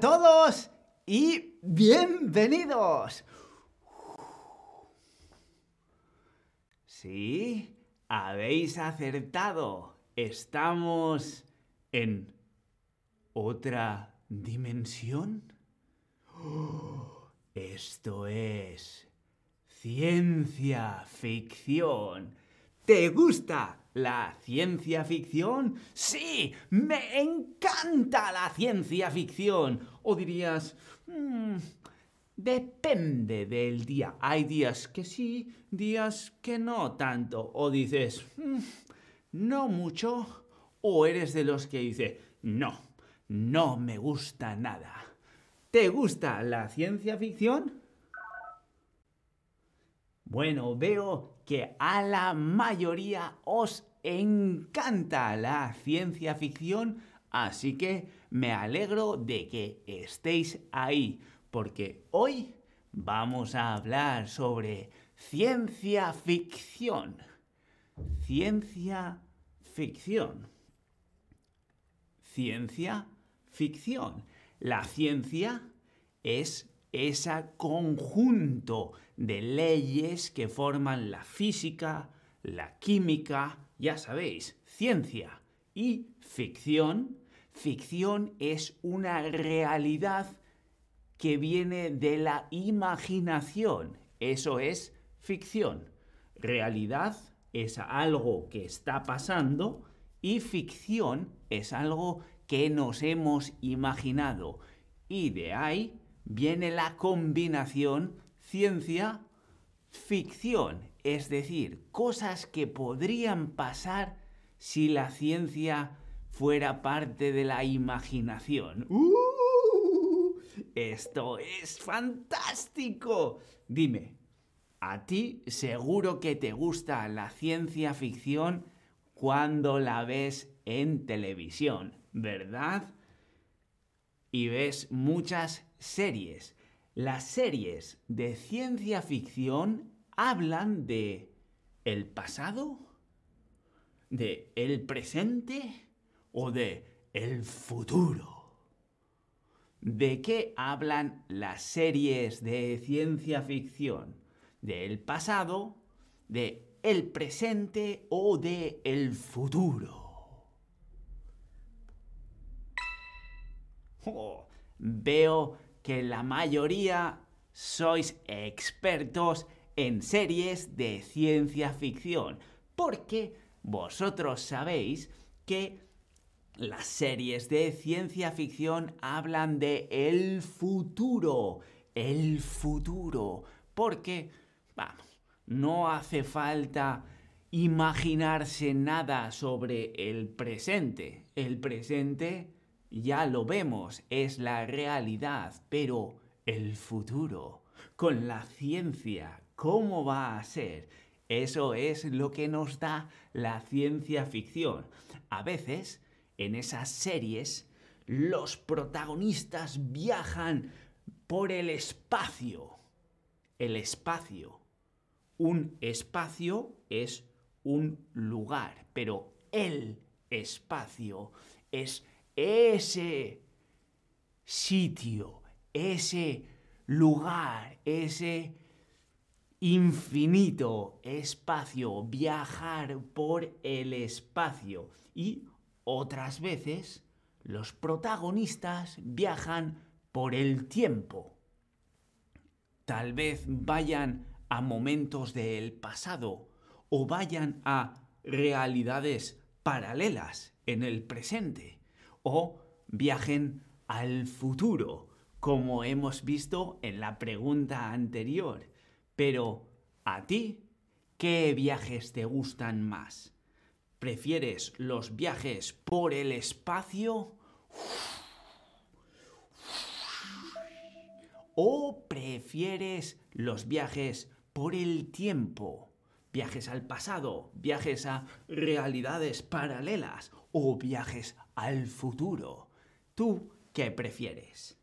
Todos y bienvenidos. Sí, habéis acertado. Estamos en otra dimensión. Esto es ciencia ficción. ¿Te gusta la ciencia ficción? Sí, me encanta la ciencia ficción. O dirías, "Mm, depende del día. Hay días que sí, días que no tanto. O dices, "Mm, no mucho. O eres de los que dice, no, no me gusta nada. ¿Te gusta la ciencia ficción? Bueno, veo que a la mayoría os encanta la ciencia ficción, así que me alegro de que estéis ahí, porque hoy vamos a hablar sobre ciencia ficción. Ciencia ficción. Ciencia ficción. La ciencia es ese conjunto de leyes que forman la física, la química, ya sabéis, ciencia y ficción. Ficción es una realidad que viene de la imaginación. Eso es ficción. Realidad es algo que está pasando y ficción es algo que nos hemos imaginado. Y de ahí viene la combinación ciencia-ficción, es decir, cosas que podrían pasar si la ciencia fuera parte de la imaginación. ¡Uh! Esto es fantástico. Dime, a ti seguro que te gusta la ciencia ficción cuando la ves en televisión, ¿verdad? Y ves muchas series. Las series de ciencia ficción hablan de el pasado, de el presente o de el futuro. ¿De qué hablan las series de ciencia ficción? ¿Del pasado, de el presente o de el futuro? Veo que la mayoría sois expertos en series de ciencia ficción, porque vosotros sabéis que las series de ciencia ficción hablan de el futuro, el futuro, porque, vamos, no hace falta imaginarse nada sobre el presente. El presente ya lo vemos, es la realidad, pero el futuro, con la ciencia, ¿cómo va a ser? Eso es lo que nos da la ciencia ficción. A veces, en esas series, los protagonistas viajan por el espacio. El espacio. Un espacio es un lugar, pero el espacio es ese sitio, ese lugar, ese infinito espacio, viajar por el espacio. Y otras veces los protagonistas viajan por el tiempo. Tal vez vayan a momentos del pasado o vayan a realidades paralelas en el presente o viajen al futuro, como hemos visto en la pregunta anterior. Pero, ¿a ti qué viajes te gustan más? ¿Prefieres los viajes por el espacio? ¿O prefieres los viajes por el tiempo? Viajes al pasado, viajes a realidades paralelas o viajes al futuro. ¿Tú qué prefieres?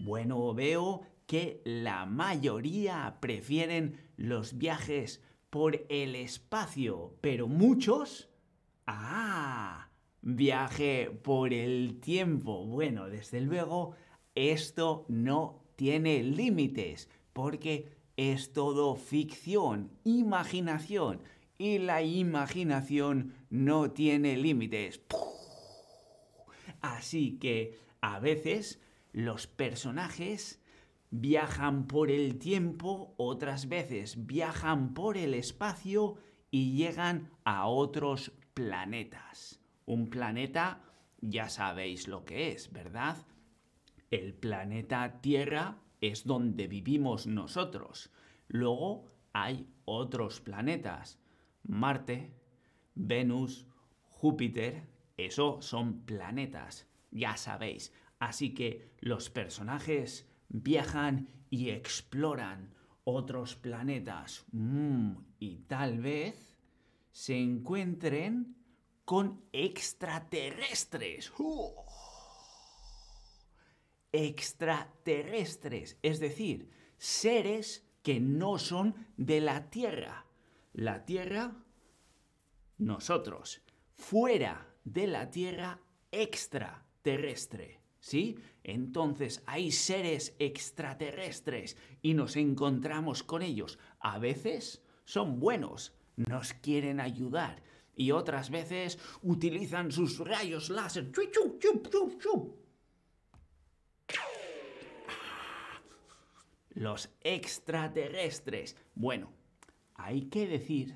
Bueno, veo que la mayoría prefieren los viajes por el espacio, pero muchos... Ah, viaje por el tiempo. Bueno, desde luego, esto no tiene límites, porque es todo ficción, imaginación, y la imaginación no tiene límites. Así que a veces los personajes viajan por el tiempo, otras veces viajan por el espacio y llegan a otros planetas. Un planeta, ya sabéis lo que es, ¿verdad? El planeta Tierra es donde vivimos nosotros. Luego hay otros planetas. Marte, Venus, Júpiter, eso son planetas, ya sabéis. Así que los personajes viajan y exploran otros planetas mm, y tal vez se encuentren con extraterrestres. ¡Oh! Extraterrestres, es decir, seres que no son de la Tierra. La Tierra, nosotros. Fuera de la Tierra, extraterrestre. ¿Sí? Entonces hay seres extraterrestres y nos encontramos con ellos. A veces son buenos, nos quieren ayudar y otras veces utilizan sus rayos láser. Los extraterrestres. Bueno, hay que decir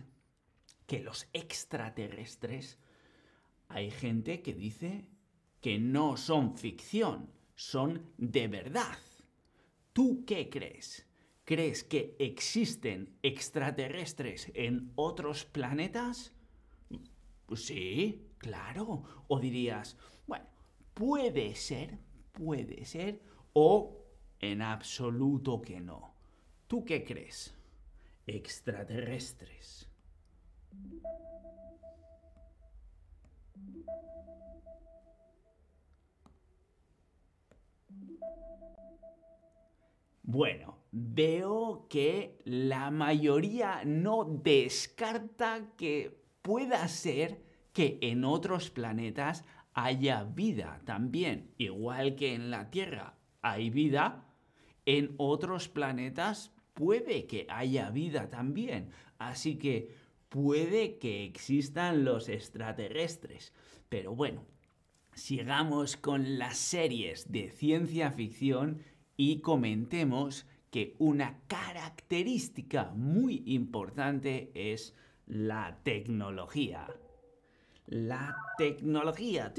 que los extraterrestres hay gente que dice que no son ficción, son de verdad. ¿Tú qué crees? ¿Crees que existen extraterrestres en otros planetas? Pues sí, claro. O dirías, bueno, puede ser, puede ser, o en absoluto que no. ¿Tú qué crees? Extraterrestres. Bueno, veo que la mayoría no descarta que pueda ser que en otros planetas haya vida también, igual que en la Tierra hay vida, en otros planetas puede que haya vida también. Así que puede que existan los extraterrestres. Pero bueno, sigamos con las series de ciencia ficción y comentemos que una característica muy importante es la tecnología. La tecnología.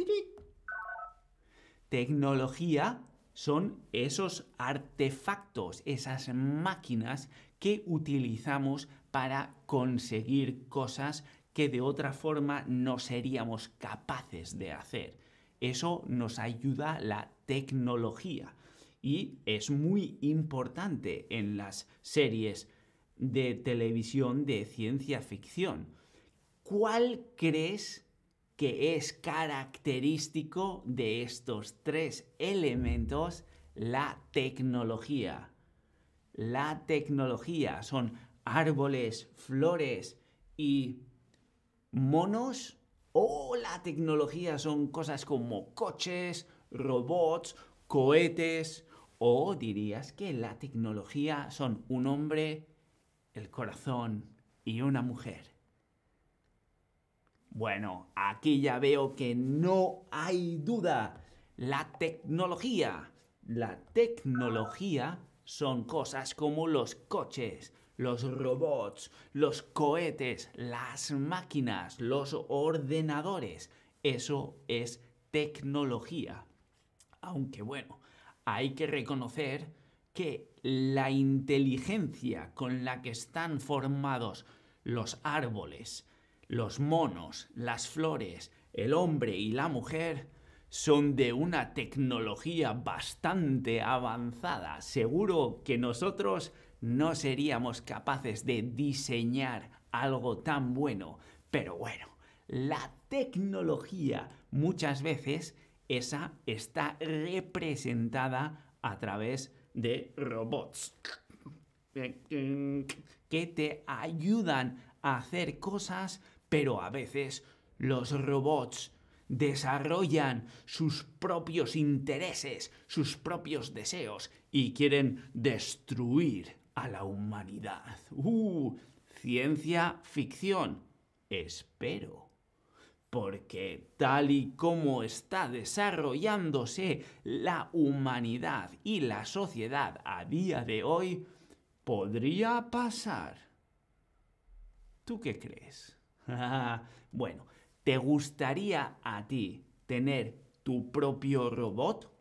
Tecnología son esos artefactos, esas máquinas que utilizamos para conseguir cosas que de otra forma no seríamos capaces de hacer. Eso nos ayuda la tecnología y es muy importante en las series de televisión de ciencia ficción. ¿Cuál crees que es característico de estos tres elementos? La tecnología. La tecnología son árboles, flores y monos o la tecnología son cosas como coches, robots, cohetes o dirías que la tecnología son un hombre, el corazón y una mujer. Bueno, aquí ya veo que no hay duda. La tecnología. La tecnología son cosas como los coches, los robots, los cohetes, las máquinas, los ordenadores. Eso es tecnología. Aunque bueno, hay que reconocer que la inteligencia con la que están formados los árboles, los monos, las flores, el hombre y la mujer son de una tecnología bastante avanzada. Seguro que nosotros no seríamos capaces de diseñar algo tan bueno. Pero bueno, la tecnología muchas veces esa está representada a través de robots que te ayudan a hacer cosas, pero a veces los robots desarrollan sus propios intereses, sus propios deseos y quieren destruir a la humanidad. ¡Uh! Ciencia ficción. Espero. Porque tal y como está desarrollándose la humanidad y la sociedad a día de hoy, podría pasar. ¿Tú qué crees? bueno, ¿te gustaría a ti tener tu propio robot?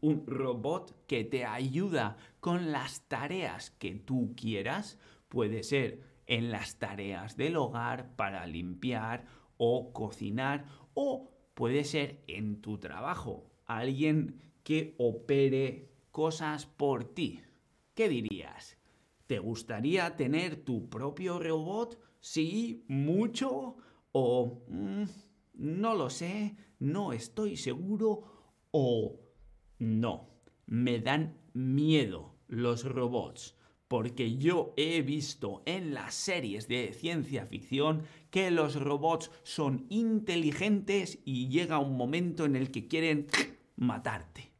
Un robot que te ayuda con las tareas que tú quieras. Puede ser en las tareas del hogar para limpiar o cocinar o puede ser en tu trabajo. Alguien que opere cosas por ti. ¿Qué dirías? ¿Te gustaría tener tu propio robot? Sí, mucho. O mm, no lo sé, no estoy seguro. O no, me dan miedo los robots. Porque yo he visto en las series de ciencia ficción que los robots son inteligentes y llega un momento en el que quieren matarte.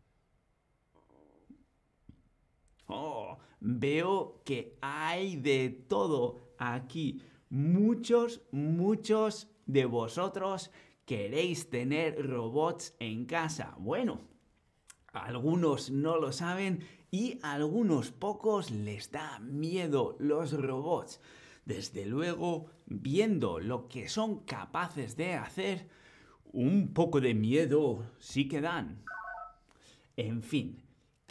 Oh, veo que hay de todo aquí. Muchos, muchos de vosotros queréis tener robots en casa. Bueno, algunos no lo saben y a algunos pocos les da miedo los robots. Desde luego, viendo lo que son capaces de hacer, un poco de miedo sí que dan. En fin,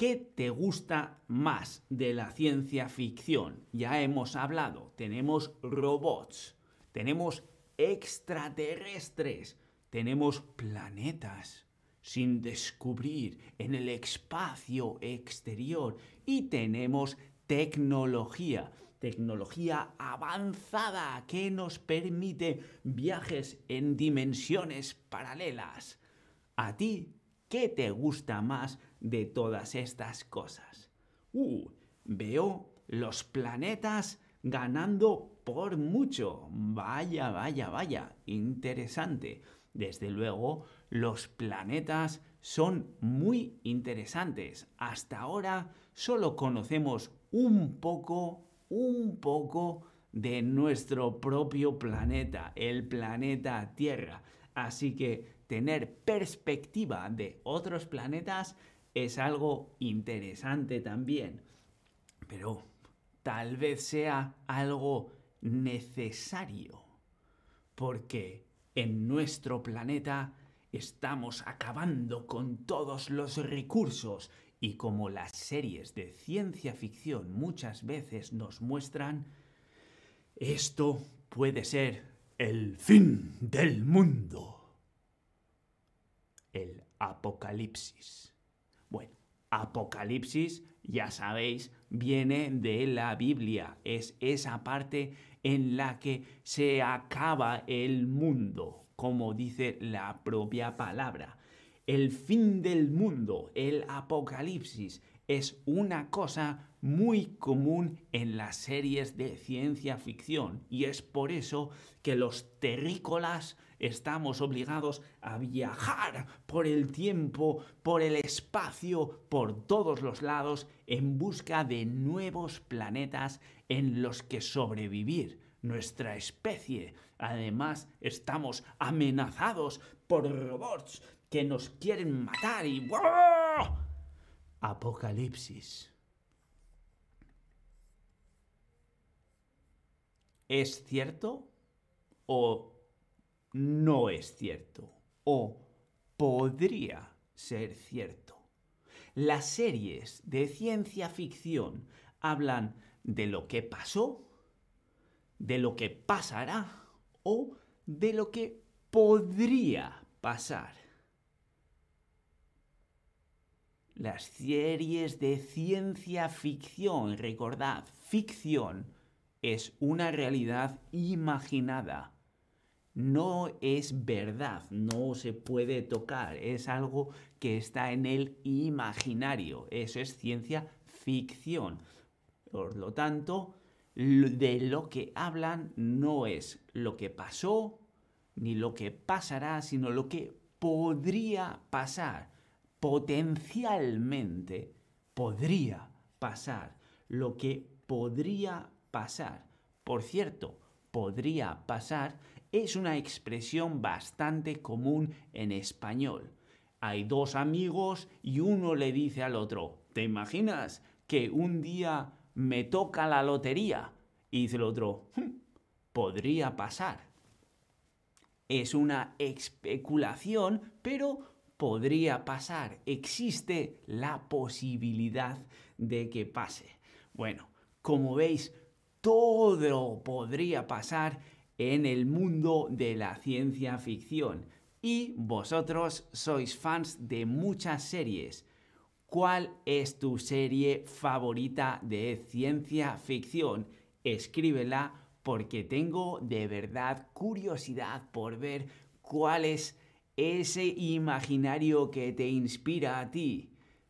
¿Qué te gusta más de la ciencia ficción? Ya hemos hablado, tenemos robots, tenemos extraterrestres, tenemos planetas sin descubrir en el espacio exterior y tenemos tecnología, tecnología avanzada que nos permite viajes en dimensiones paralelas. ¿A ti qué te gusta más de todas estas cosas. Uh, veo los planetas ganando por mucho. Vaya, vaya, vaya, interesante. Desde luego, los planetas son muy interesantes. Hasta ahora solo conocemos un poco, un poco de nuestro propio planeta, el planeta Tierra. Así que tener perspectiva de otros planetas es algo interesante también, pero tal vez sea algo necesario, porque en nuestro planeta estamos acabando con todos los recursos y como las series de ciencia ficción muchas veces nos muestran, esto puede ser el fin del mundo. El apocalipsis. Bueno, Apocalipsis, ya sabéis, viene de la Biblia. Es esa parte en la que se acaba el mundo, como dice la propia palabra. El fin del mundo, el Apocalipsis, es una cosa muy común en las series de ciencia ficción y es por eso que los terrícolas estamos obligados a viajar por el tiempo, por el espacio, por todos los lados, en busca de nuevos planetas en los que sobrevivir. Nuestra especie. Además, estamos amenazados por robots que nos quieren matar y... Apocalipsis. ¿Es cierto o no es cierto o podría ser cierto. Las series de ciencia ficción hablan de lo que pasó, de lo que pasará o de lo que podría pasar. Las series de ciencia ficción, recordad, ficción es una realidad imaginada no es verdad, no se puede tocar, es algo que está en el imaginario, eso es ciencia ficción. Por lo tanto, de lo que hablan no es lo que pasó, ni lo que pasará, sino lo que podría pasar. Potencialmente podría pasar. Lo que podría pasar. Por cierto, podría pasar es una expresión bastante común en español. Hay dos amigos y uno le dice al otro, ¿te imaginas que un día me toca la lotería? Y dice el otro, hm, podría pasar. Es una especulación, pero podría pasar. Existe la posibilidad de que pase. Bueno, como veis, todo podría pasar en el mundo de la ciencia ficción. Y vosotros sois fans de muchas series. ¿Cuál es tu serie favorita de ciencia ficción? Escríbela porque tengo de verdad curiosidad por ver cuál es ese imaginario que te inspira a ti.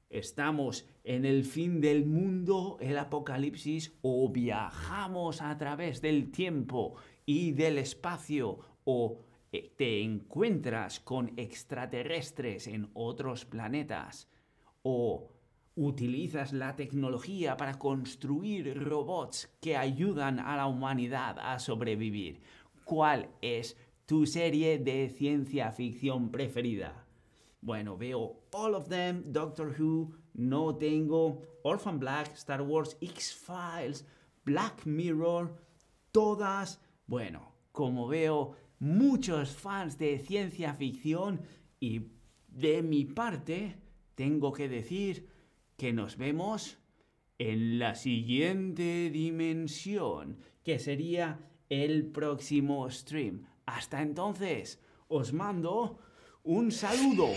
¿Estamos en el fin del mundo, el apocalipsis, o viajamos a través del tiempo y del espacio, o eh, te encuentras con extraterrestres en otros planetas, o utilizas la tecnología para construir robots que ayudan a la humanidad a sobrevivir. ¿Cuál es tu serie de ciencia ficción preferida? Bueno, veo All of Them, Doctor Who, no tengo Orphan Black, Star Wars, X-Files, Black Mirror, todas. Bueno, como veo muchos fans de ciencia ficción y de mi parte tengo que decir que nos vemos en la siguiente dimensión, que sería el próximo stream. Hasta entonces, os mando un saludo.